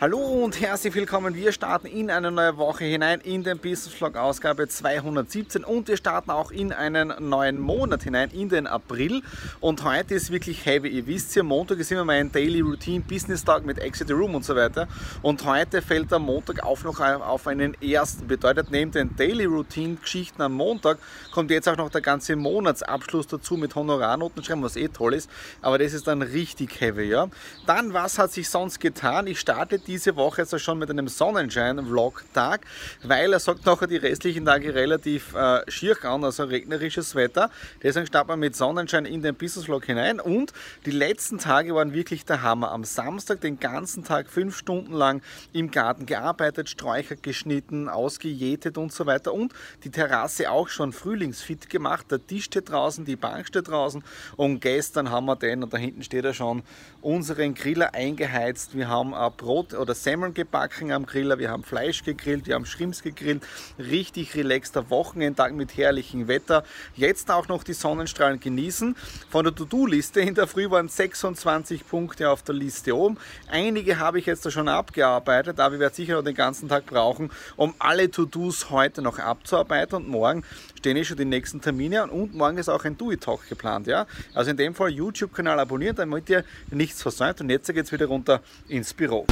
Hallo und herzlich willkommen. Wir starten in eine neue Woche hinein in den Business Vlog Ausgabe 217 und wir starten auch in einen neuen Monat hinein, in den April. Und heute ist wirklich heavy. Ihr wisst ja, Montag ist immer mein Daily Routine Business Tag mit Exit the Room und so weiter. Und heute fällt am Montag auf noch auf einen ersten. Bedeutet, neben den Daily Routine Geschichten am Montag kommt jetzt auch noch der ganze Monatsabschluss dazu mit Honorarnoten schreiben, was eh toll ist. Aber das ist dann richtig heavy, ja. Dann, was hat sich sonst getan? Ich starte diese Woche also schon mit einem Sonnenschein-Vlog-Tag, weil er sagt nachher die restlichen Tage relativ äh, schier an, also regnerisches Wetter. Deswegen starten wir mit Sonnenschein in den Business-Vlog hinein und die letzten Tage waren wirklich der Hammer. Am Samstag den ganzen Tag fünf Stunden lang im Garten gearbeitet, Sträucher geschnitten, ausgejätet und so weiter und die Terrasse auch schon frühlingsfit gemacht. Der Tisch steht draußen, die Bank steht draußen und gestern haben wir den, und da hinten steht er schon, unseren Griller eingeheizt. Wir haben ein Brot oder Semmeln gebacken am Griller, wir haben Fleisch gegrillt, wir haben Schrimps gegrillt. Richtig relaxter Wochenendtag mit herrlichem Wetter. Jetzt auch noch die Sonnenstrahlen genießen. Von der To-Do-Liste in der Früh waren 26 Punkte auf der Liste oben. Einige habe ich jetzt schon abgearbeitet, aber ich werde sicher noch den ganzen Tag brauchen, um alle To-Dos heute noch abzuarbeiten und morgen stehen eh schon die nächsten Termine an und morgen ist auch ein Do-It-Talk geplant. Ja? Also in dem Fall YouTube-Kanal abonnieren, damit ihr nichts versäumt. Und jetzt geht es wieder runter ins Büro.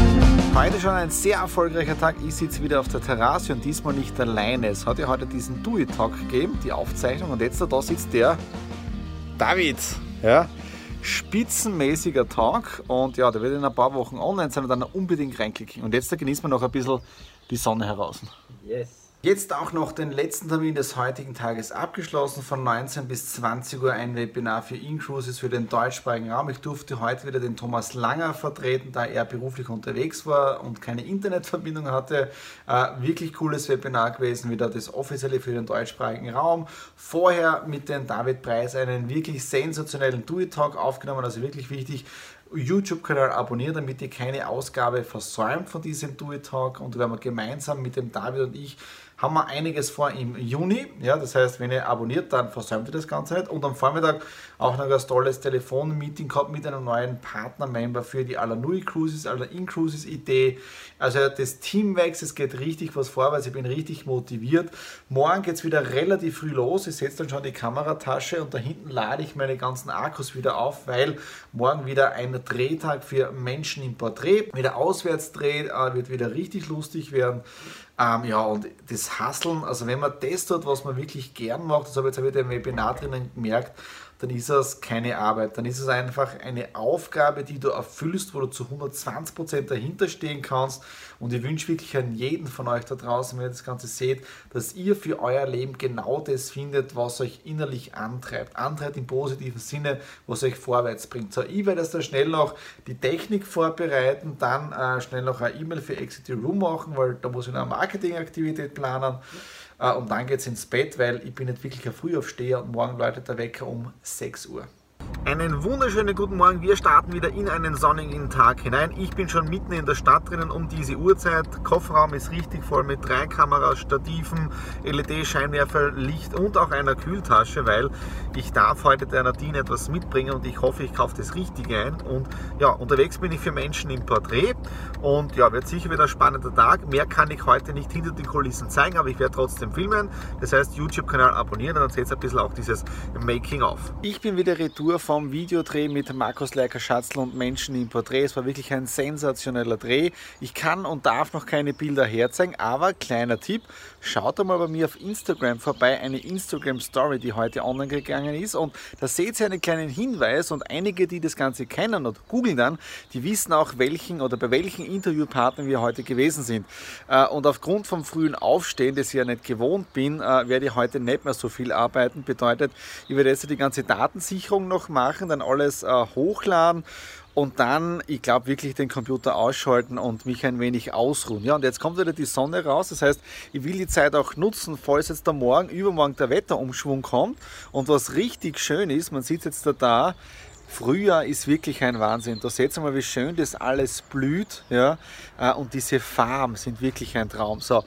Heute schon ein sehr erfolgreicher Tag. Ich sitze wieder auf der Terrasse und diesmal nicht alleine. Es hat ja heute diesen Do-It-Talk gegeben, die Aufzeichnung. Und jetzt da sitzt der David. Ja? spitzenmäßiger Tag und ja, der wird in ein paar Wochen online sein und dann unbedingt reinklicken. Und jetzt da genießt man noch ein bisschen die Sonne heraus. Yes. Jetzt auch noch den letzten Termin des heutigen Tages abgeschlossen. Von 19 bis 20 Uhr ein Webinar für Incruises für den deutschsprachigen Raum. Ich durfte heute wieder den Thomas Langer vertreten, da er beruflich unterwegs war und keine Internetverbindung hatte. Äh, wirklich cooles Webinar gewesen, wieder das offizielle für den deutschsprachigen Raum. Vorher mit dem David Preis einen wirklich sensationellen Do-It-Talk aufgenommen, also wirklich wichtig. YouTube-Kanal abonnieren, damit ihr keine Ausgabe versäumt von diesem Do-It-Talk und werden wir gemeinsam mit dem David und ich haben wir einiges vor im Juni. Ja, das heißt, wenn ihr abonniert, dann versäumt ihr das Ganze nicht. Und am Vormittag auch noch ein tolles Telefon-Meeting gehabt mit einem neuen Partner-Member für die Alanui Cruises, Alain Cruises Idee. Also das Team wächst, es geht richtig was vorwärts, ich bin richtig motiviert. Morgen geht es wieder relativ früh los. Ich setze dann schon die Kameratasche und da hinten lade ich meine ganzen Akkus wieder auf, weil morgen wieder ein Drehtag für Menschen im Porträt. Wieder Auswärtsdreh, äh, wird wieder richtig lustig werden. Ähm, ja, und das Hasseln, also wenn man das tut, was man wirklich gern macht, das habe ich jetzt wieder im Webinar drinnen gemerkt, dann ist es keine Arbeit. Dann ist es einfach eine Aufgabe, die du erfüllst, wo du zu 120% dahinter stehen kannst. Und ich wünsche wirklich an jeden von euch da draußen, wenn ihr das Ganze seht, dass ihr für euer Leben genau das findet, was euch innerlich antreibt. Antreibt im positiven Sinne, was euch vorwärts bringt. So, ich werde jetzt da schnell noch die Technik vorbereiten, dann äh, schnell noch eine E-Mail für Exit Room machen, weil da muss ich noch eine Marketingaktivität planen. Äh, und dann geht es ins Bett, weil ich bin nicht wirklich ein Frühaufsteher und morgen läutet der Wecker um 6 Uhr. Einen wunderschönen guten Morgen. Wir starten wieder in einen sonnigen Tag hinein. Ich bin schon mitten in der Stadt drinnen um diese Uhrzeit. Kofferraum ist richtig voll mit drei Kameras, Stativen, LED-Scheinwerfer, Licht und auch einer Kühltasche, weil ich darf heute der Nadine etwas mitbringen und ich hoffe, ich kaufe das Richtige ein. Und ja, unterwegs bin ich für Menschen im Porträt und ja, wird sicher wieder ein spannender Tag. Mehr kann ich heute nicht hinter den Kulissen zeigen, aber ich werde trotzdem filmen. Das heißt, YouTube-Kanal abonnieren und dann seht ihr ein bisschen auch dieses Making-of. Ich bin wieder retour vom Videodreh mit Markus Leiker Schatzl und Menschen im Porträt. Es war wirklich ein sensationeller Dreh. Ich kann und darf noch keine Bilder herzeigen, aber kleiner Tipp, schaut einmal bei mir auf Instagram vorbei, eine Instagram Story, die heute online gegangen ist und da seht ihr einen kleinen Hinweis und einige, die das Ganze kennen und googeln dann, die wissen auch welchen oder bei welchen Interviewpartnern wir heute gewesen sind. Äh, und aufgrund vom frühen Aufstehen, das ich ja nicht gewohnt bin, äh, werde ich heute nicht mehr so viel arbeiten. Bedeutet, ich werde jetzt die ganze Datensicherung noch machen, dann alles äh, hochladen und dann, ich glaube, wirklich den Computer ausschalten und mich ein wenig ausruhen. Ja, und jetzt kommt wieder die Sonne raus. Das heißt, ich will die Zeit auch nutzen, falls jetzt da morgen, übermorgen der Wetterumschwung kommt. Und was richtig schön ist, man sieht jetzt da da, Frühjahr ist wirklich ein Wahnsinn. Da seht ihr mal, wie schön das alles blüht. Ja? Äh, und diese Farben sind wirklich ein Traum. So,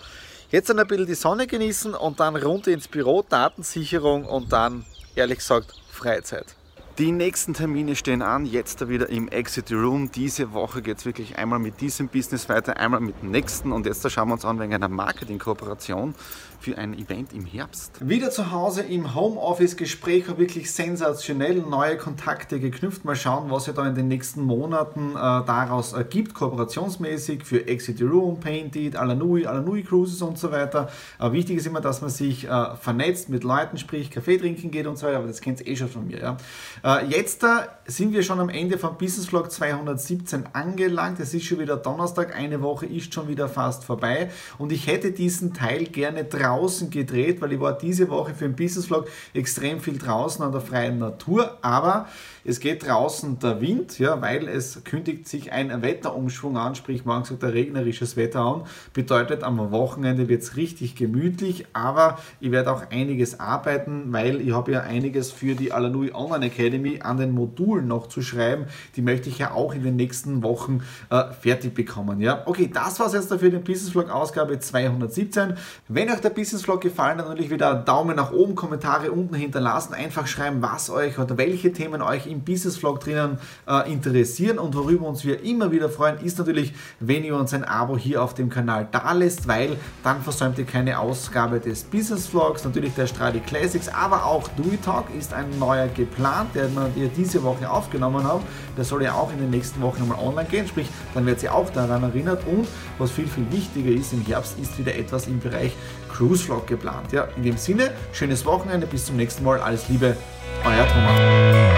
jetzt dann ein bisschen die Sonne genießen und dann runter ins Büro, Datensicherung und dann, ehrlich gesagt, Freizeit. Die nächsten Termine stehen an, jetzt wieder im Exit Room. Diese Woche geht es wirklich einmal mit diesem Business weiter, einmal mit dem nächsten und jetzt schauen wir uns an wegen einer Marketing-Kooperation für ein Event im Herbst. Wieder zu Hause im Homeoffice, Gespräch wirklich sensationell, neue Kontakte geknüpft. Mal schauen, was sich da in den nächsten Monaten äh, daraus ergibt, kooperationsmäßig für Exit Room, Painted, Alanui, Alanui Cruises und so weiter. Äh, wichtig ist immer, dass man sich äh, vernetzt mit Leuten, sprich Kaffee trinken geht und so weiter, aber das kennt ihr eh schon von mir. Ja. Äh, jetzt äh, sind wir schon am Ende vom Business Vlog 217 angelangt. Es ist schon wieder Donnerstag, eine Woche ist schon wieder fast vorbei und ich hätte diesen Teil gerne draußen gedreht, weil ich war diese Woche für den Business Vlog extrem viel draußen an der freien Natur, aber es geht draußen der Wind, ja, weil es kündigt sich ein Wetterumschwung an, sprich morgen sagt der regnerisches Wetter an. Bedeutet, am Wochenende wird es richtig gemütlich, aber ich werde auch einiges arbeiten, weil ich habe ja einiges für die Alanui Online Academy an den Modulen noch zu schreiben. Die möchte ich ja auch in den nächsten Wochen äh, fertig bekommen. Ja? Okay, das war es jetzt dafür den Business Vlog Ausgabe 217. Wenn euch der Business Vlog gefallen hat, natürlich wieder Daumen nach oben, Kommentare unten hinterlassen, einfach schreiben, was euch oder welche Themen euch im Business Vlog drinnen äh, interessieren und worüber uns wir immer wieder freuen, ist natürlich, wenn ihr uns ein Abo hier auf dem Kanal da lässt, weil dann versäumt ihr keine Ausgabe des Business Vlogs, natürlich der Stradi Classics, aber auch Dewey Talk ist ein neuer geplant, der wir diese Woche aufgenommen haben. Der soll ja auch in den nächsten Wochen nochmal online gehen, sprich, dann wird sie auch daran erinnert und was viel, viel wichtiger ist, im Herbst ist wieder etwas im Bereich Cruise Vlog geplant. Ja, in dem Sinne, schönes Wochenende, bis zum nächsten Mal, alles Liebe, euer Thomas.